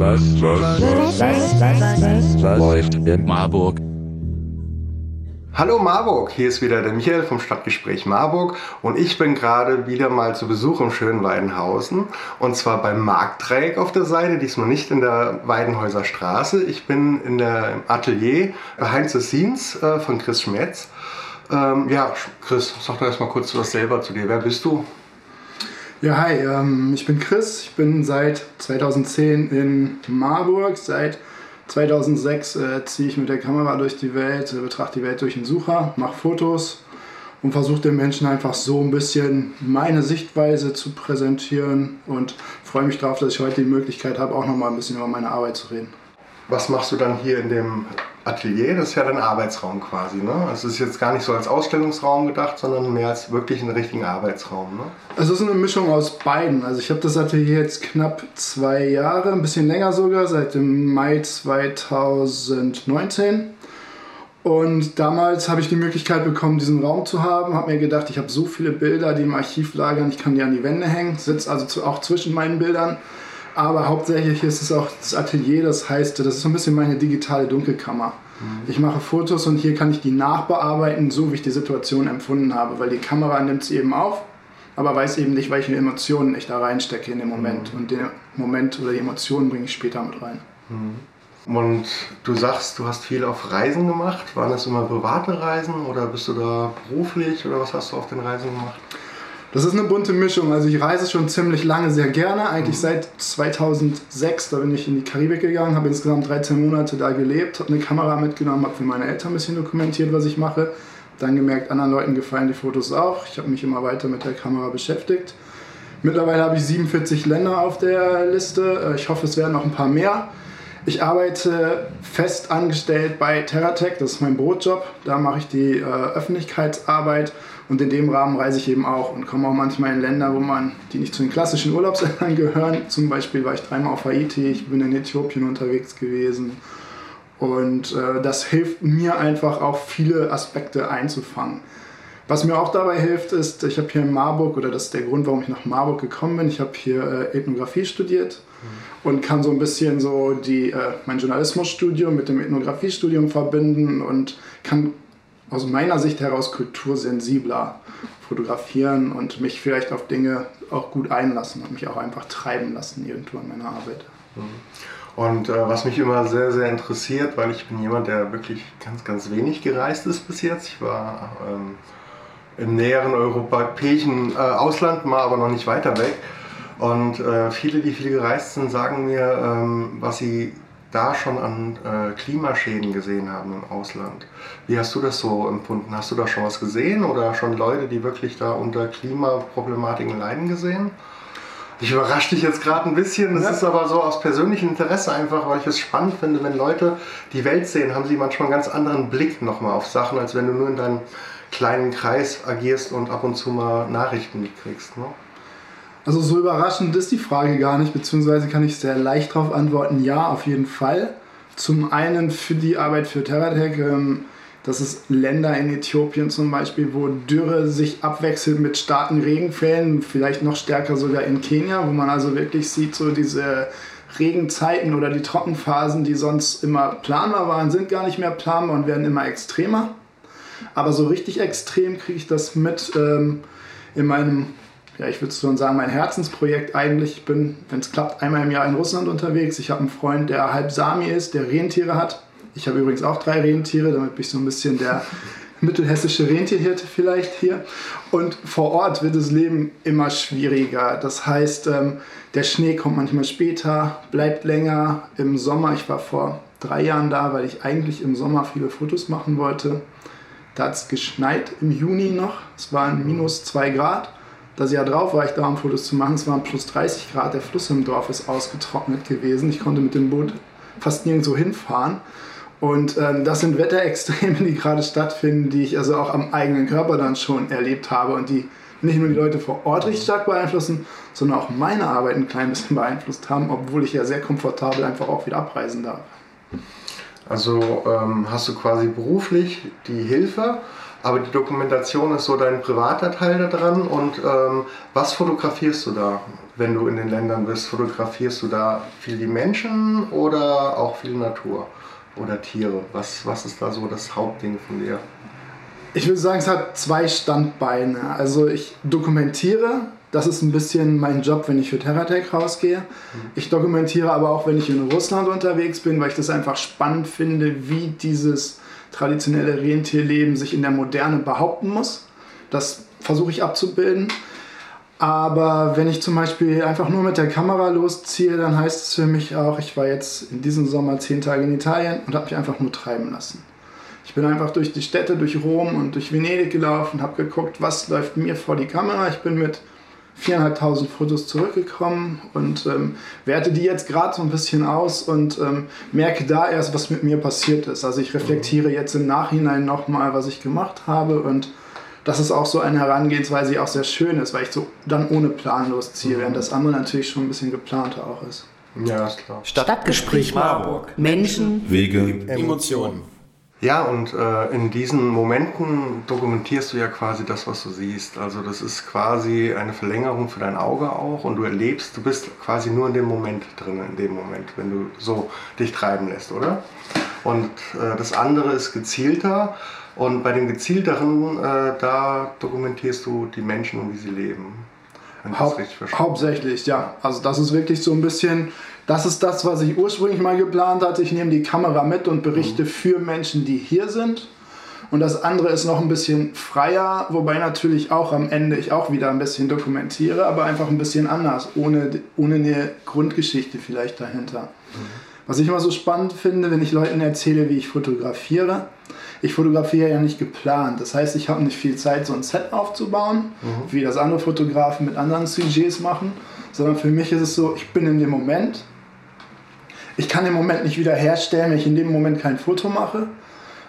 Was, was, was, was, was, was läuft in Marburg? Hallo Marburg, hier ist wieder der Michael vom Stadtgespräch Marburg und ich bin gerade wieder mal zu Besuch im schönen Weidenhausen und zwar beim Marktdreieck auf der Seite, diesmal nicht in der Weidenhäuser Straße. Ich bin in der im Atelier Behind the Scenes äh, von Chris Schmetz. Ähm, ja, Chris, sag doch erstmal kurz was selber zu dir. Wer bist du? Ja, hi, ähm, ich bin Chris. Ich bin seit 2010 in Marburg. Seit 2006 äh, ziehe ich mit der Kamera durch die Welt, äh, betrachte die Welt durch den Sucher, mache Fotos und versuche den Menschen einfach so ein bisschen meine Sichtweise zu präsentieren und freue mich darauf, dass ich heute die Möglichkeit habe, auch nochmal ein bisschen über meine Arbeit zu reden. Was machst du dann hier in dem Atelier? Das ist ja dein Arbeitsraum quasi. Ne? Also es ist jetzt gar nicht so als Ausstellungsraum gedacht, sondern mehr als wirklich einen richtigen Arbeitsraum. Ne? Es ist eine Mischung aus beiden. Also ich habe das Atelier jetzt knapp zwei Jahre, ein bisschen länger sogar, seit dem Mai 2019. Und damals habe ich die Möglichkeit bekommen, diesen Raum zu haben. Habe mir gedacht, ich habe so viele Bilder, die im Archiv lagern, ich kann die an die Wände hängen. Sitze also auch zwischen meinen Bildern aber hauptsächlich ist es auch das Atelier, das heißt, das ist so ein bisschen meine digitale Dunkelkammer. Mhm. Ich mache Fotos und hier kann ich die nachbearbeiten, so wie ich die Situation empfunden habe, weil die Kamera nimmt sie eben auf, aber weiß eben nicht, welche Emotionen ich da reinstecke in dem Moment. Mhm. Und den Moment oder die Emotionen bringe ich später mit rein. Mhm. Und du sagst, du hast viel auf Reisen gemacht. Waren das immer private Reisen oder bist du da beruflich oder was hast du auf den Reisen gemacht? Das ist eine bunte Mischung. Also ich reise schon ziemlich lange sehr gerne. Eigentlich mhm. seit 2006, da bin ich in die Karibik gegangen, habe insgesamt 13 Monate da gelebt, habe eine Kamera mitgenommen, habe für meine Eltern ein bisschen dokumentiert, was ich mache. Dann gemerkt, anderen Leuten gefallen die Fotos auch. Ich habe mich immer weiter mit der Kamera beschäftigt. Mittlerweile habe ich 47 Länder auf der Liste. Äh, ich hoffe, es werden noch ein paar mehr. Ich arbeite fest angestellt bei Terratech, das ist mein Brotjob. Da mache ich die äh, Öffentlichkeitsarbeit und in dem Rahmen reise ich eben auch und komme auch manchmal in Länder, wo man, die nicht zu den klassischen Urlaubsländern gehören. Zum Beispiel war ich dreimal auf Haiti, ich bin in Äthiopien unterwegs gewesen. Und äh, das hilft mir einfach auch viele Aspekte einzufangen. Was mir auch dabei hilft, ist, ich habe hier in Marburg, oder das ist der Grund, warum ich nach Marburg gekommen bin, ich habe hier äh, Ethnographie studiert mhm. und kann so ein bisschen so die, äh, mein Journalismusstudium mit dem Ethnografiestudium verbinden und kann aus meiner Sicht heraus kultursensibler fotografieren und mich vielleicht auf Dinge auch gut einlassen und mich auch einfach treiben lassen irgendwo in meiner Arbeit. Mhm. Und äh, was mich immer sehr, sehr interessiert, weil ich bin jemand, der wirklich ganz, ganz wenig gereist ist bis jetzt. Ich war ähm, im näheren europäischen äh, Ausland, mal aber noch nicht weiter weg. Und äh, viele, die viel gereist sind, sagen mir, ähm, was sie da schon an äh, Klimaschäden gesehen haben im Ausland. Wie hast du das so empfunden? Hast du da schon was gesehen oder schon Leute, die wirklich da unter Klimaproblematiken leiden gesehen? Ich überrasche dich jetzt gerade ein bisschen. Das ja. ist aber so aus persönlichem Interesse einfach, weil ich es spannend finde, wenn Leute die Welt sehen, haben sie manchmal einen ganz anderen Blick nochmal auf Sachen, als wenn du nur in deinem kleinen Kreis agierst und ab und zu mal Nachrichten mitkriegst. Ne? Also so überraschend ist die Frage gar nicht, beziehungsweise kann ich sehr leicht darauf antworten, ja, auf jeden Fall. Zum einen für die Arbeit für Terratech, ähm, das ist Länder in Äthiopien zum Beispiel, wo Dürre sich abwechselt mit starken Regenfällen, vielleicht noch stärker sogar in Kenia, wo man also wirklich sieht, so diese Regenzeiten oder die Trockenphasen, die sonst immer planbar waren, sind gar nicht mehr planbar und werden immer extremer. Aber so richtig extrem kriege ich das mit ähm, in meinem ja, ich würde schon sagen, mein Herzensprojekt eigentlich. Ich bin, wenn es klappt, einmal im Jahr in Russland unterwegs. Ich habe einen Freund, der halb Sami ist, der Rentiere hat. Ich habe übrigens auch drei Rentiere, damit bin ich so ein bisschen der mittelhessische Rentierhirte vielleicht hier. Und vor Ort wird das Leben immer schwieriger. Das heißt, ähm, der Schnee kommt manchmal später, bleibt länger. Im Sommer, ich war vor drei Jahren da, weil ich eigentlich im Sommer viele Fotos machen wollte. Da hat es geschneit im Juni noch. Es waren minus zwei Grad. Das Jahr drauf war ich da, um Fotos zu machen. Es waren plus 30 Grad. Der Fluss im Dorf ist ausgetrocknet gewesen. Ich konnte mit dem Boot fast nirgendwo hinfahren. Und ähm, das sind Wetterextreme, die gerade stattfinden, die ich also auch am eigenen Körper dann schon erlebt habe und die nicht nur die Leute vor Ort richtig stark beeinflussen, sondern auch meine Arbeit ein klein bisschen beeinflusst haben, obwohl ich ja sehr komfortabel einfach auch wieder abreisen darf. Also ähm, hast du quasi beruflich die Hilfe aber die Dokumentation ist so dein privater Teil da dran. Und ähm, was fotografierst du da, wenn du in den Ländern bist? Fotografierst du da viel die Menschen oder auch viel Natur oder Tiere? Was, was ist da so das Hauptding von dir? Ich würde sagen, es hat zwei Standbeine. Also ich dokumentiere, das ist ein bisschen mein Job, wenn ich für Terratech rausgehe. Ich dokumentiere aber auch, wenn ich in Russland unterwegs bin, weil ich das einfach spannend finde, wie dieses traditionelle Rentierleben sich in der Moderne behaupten muss. Das versuche ich abzubilden. Aber wenn ich zum Beispiel einfach nur mit der Kamera losziehe, dann heißt es für mich auch, ich war jetzt in diesem Sommer zehn Tage in Italien und habe mich einfach nur treiben lassen. Ich bin einfach durch die Städte, durch Rom und durch Venedig gelaufen, habe geguckt, was läuft mir vor die Kamera. Ich bin mit 4.500 Fotos zurückgekommen und ähm, werte die jetzt gerade so ein bisschen aus und ähm, merke da erst, was mit mir passiert ist. Also ich reflektiere jetzt im Nachhinein nochmal, was ich gemacht habe und das ist auch so eine Herangehensweise, die auch sehr schön ist, weil ich so dann ohne Plan losziehe, während das andere natürlich schon ein bisschen geplanter auch ist. Ja, klar. Stadtgespräch Marburg. Menschen, Wege, Emotionen. Ja, und äh, in diesen Momenten dokumentierst du ja quasi das, was du siehst. Also das ist quasi eine Verlängerung für dein Auge auch und du erlebst, du bist quasi nur in dem Moment drin, in dem Moment, wenn du so dich treiben lässt, oder? Und äh, das andere ist gezielter und bei dem gezielteren, äh, da dokumentierst du die Menschen und wie sie leben. Haupt, hauptsächlich, ja. Also das ist wirklich so ein bisschen, das ist das, was ich ursprünglich mal geplant hatte. Ich nehme die Kamera mit und berichte für Menschen, die hier sind. Und das andere ist noch ein bisschen freier, wobei natürlich auch am Ende ich auch wieder ein bisschen dokumentiere, aber einfach ein bisschen anders, ohne, ohne eine Grundgeschichte vielleicht dahinter. Was ich immer so spannend finde, wenn ich Leuten erzähle, wie ich fotografiere. Ich fotografiere ja nicht geplant. Das heißt, ich habe nicht viel Zeit, so ein Set aufzubauen, wie das andere Fotografen mit anderen Sujets machen, sondern für mich ist es so, ich bin in dem Moment. Ich kann den Moment nicht wieder herstellen, wenn ich in dem Moment kein Foto mache.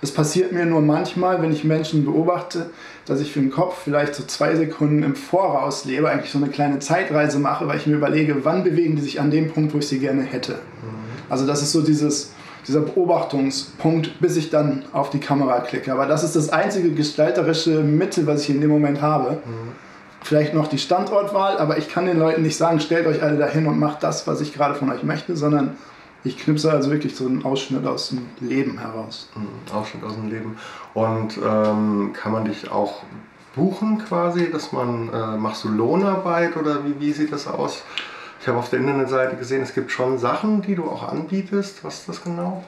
Es passiert mir nur manchmal, wenn ich Menschen beobachte, dass ich für den Kopf vielleicht so zwei Sekunden im Voraus lebe, eigentlich so eine kleine Zeitreise mache, weil ich mir überlege, wann bewegen die sich an dem Punkt, wo ich sie gerne hätte. Also das ist so dieses, dieser Beobachtungspunkt, bis ich dann auf die Kamera klicke. Aber das ist das einzige gestalterische Mittel, was ich in dem Moment habe. Vielleicht noch die Standortwahl, aber ich kann den Leuten nicht sagen, stellt euch alle dahin und macht das, was ich gerade von euch möchte, sondern ich knipse also wirklich so einen Ausschnitt aus dem Leben heraus. Mhm, Ausschnitt aus dem Leben. Und ähm, kann man dich auch buchen quasi, dass man, äh, machst du Lohnarbeit oder wie, wie sieht das aus? Ich habe auf der Internetseite gesehen, es gibt schon Sachen, die du auch anbietest. Was ist das genau?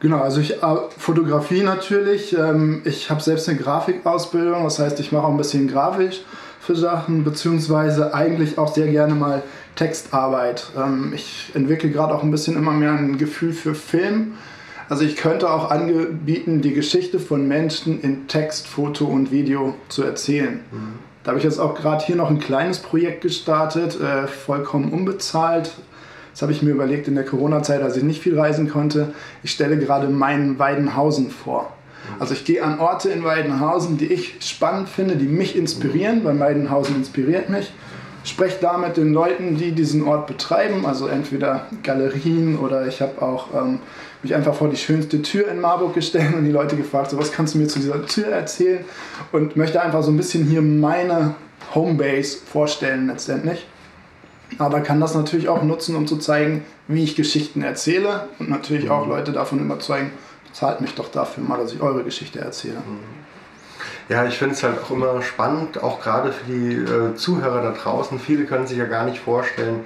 Genau, also ich äh, Fotografie natürlich. Ähm, ich habe selbst eine Grafikausbildung, das heißt, ich mache auch ein bisschen grafisch für Sachen, beziehungsweise eigentlich auch sehr gerne mal Textarbeit. Ähm, ich entwickle gerade auch ein bisschen immer mehr ein Gefühl für Film. Also ich könnte auch anbieten, die Geschichte von Menschen in Text, Foto und Video zu erzählen. Da habe ich jetzt auch gerade hier noch ein kleines Projekt gestartet, äh, vollkommen unbezahlt. Das habe ich mir überlegt in der Corona-Zeit, als ich nicht viel reisen konnte. Ich stelle gerade meinen Weidenhausen vor. Also ich gehe an Orte in Weidenhausen, die ich spannend finde, die mich inspirieren, weil Weidenhausen inspiriert mich. Spreche da mit den Leuten, die diesen Ort betreiben, also entweder Galerien oder ich habe auch ähm, mich einfach vor die schönste Tür in Marburg gestellt und die Leute gefragt, so was kannst du mir zu dieser Tür erzählen und möchte einfach so ein bisschen hier meine Homebase vorstellen letztendlich. Aber kann das natürlich auch nutzen, um zu zeigen, wie ich Geschichten erzähle und natürlich auch Leute davon überzeugen, zahlt mich doch dafür mal, dass ich eure Geschichte erzähle. Ja, ich finde es halt auch immer spannend, auch gerade für die äh, Zuhörer da draußen. Viele können sich ja gar nicht vorstellen,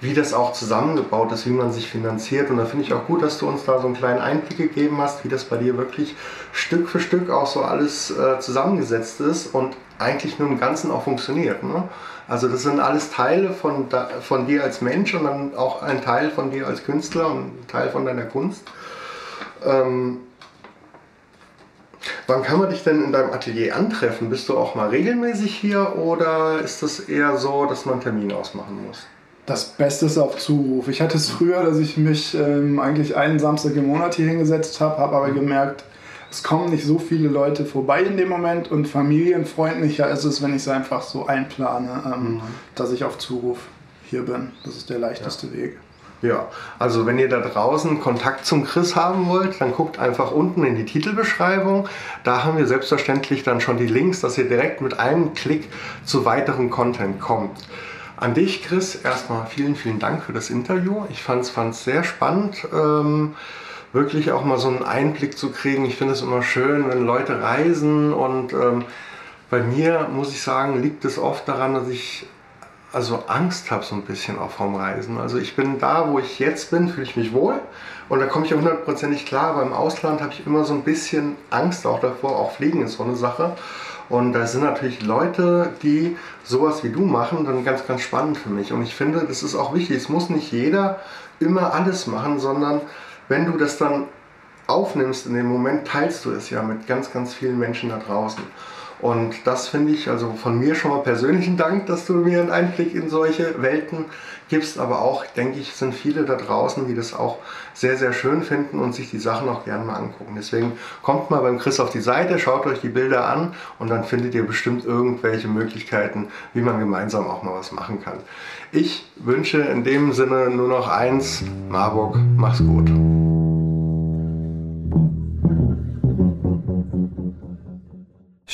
wie das auch zusammengebaut ist, wie man sich finanziert. Und da finde ich auch gut, dass du uns da so einen kleinen Einblick gegeben hast, wie das bei dir wirklich Stück für Stück auch so alles äh, zusammengesetzt ist und eigentlich nur im Ganzen auch funktioniert. Ne? Also das sind alles Teile von, von dir als Mensch und dann auch ein Teil von dir als Künstler und ein Teil von deiner Kunst. Ähm, Wann kann man dich denn in deinem Atelier antreffen? Bist du auch mal regelmäßig hier oder ist das eher so, dass man einen Termin ausmachen muss? Das Beste ist auf Zuruf. Ich hatte es früher, dass ich mich ähm, eigentlich einen Samstag im Monat hier hingesetzt habe, habe aber gemerkt, es kommen nicht so viele Leute vorbei in dem Moment und familienfreundlicher ist es, wenn ich es einfach so einplane, ähm, dass ich auf Zuruf hier bin. Das ist der leichteste Weg. Ja, also wenn ihr da draußen Kontakt zum Chris haben wollt, dann guckt einfach unten in die Titelbeschreibung. Da haben wir selbstverständlich dann schon die Links, dass ihr direkt mit einem Klick zu weiteren Content kommt. An dich, Chris, erstmal vielen, vielen Dank für das Interview. Ich fand es sehr spannend, ähm, wirklich auch mal so einen Einblick zu kriegen. Ich finde es immer schön, wenn Leute reisen und ähm, bei mir, muss ich sagen, liegt es oft daran, dass ich also Angst habe so ein bisschen auch vom Reisen. Also ich bin da, wo ich jetzt bin, fühle ich mich wohl und da komme ich hundertprozentig klar. Aber im Ausland habe ich immer so ein bisschen Angst auch davor. Auch Fliegen ist so eine Sache. Und da sind natürlich Leute, die sowas wie du machen, dann ganz, ganz spannend für mich. Und ich finde, das ist auch wichtig. Es muss nicht jeder immer alles machen, sondern wenn du das dann aufnimmst in dem Moment, teilst du es ja mit ganz, ganz vielen Menschen da draußen. Und das finde ich, also von mir schon mal persönlichen Dank, dass du mir einen Einblick in solche Welten gibst. Aber auch, denke ich, sind viele da draußen, die das auch sehr, sehr schön finden und sich die Sachen auch gerne mal angucken. Deswegen kommt mal beim Chris auf die Seite, schaut euch die Bilder an und dann findet ihr bestimmt irgendwelche Möglichkeiten, wie man gemeinsam auch mal was machen kann. Ich wünsche in dem Sinne nur noch eins, Marburg, mach's gut.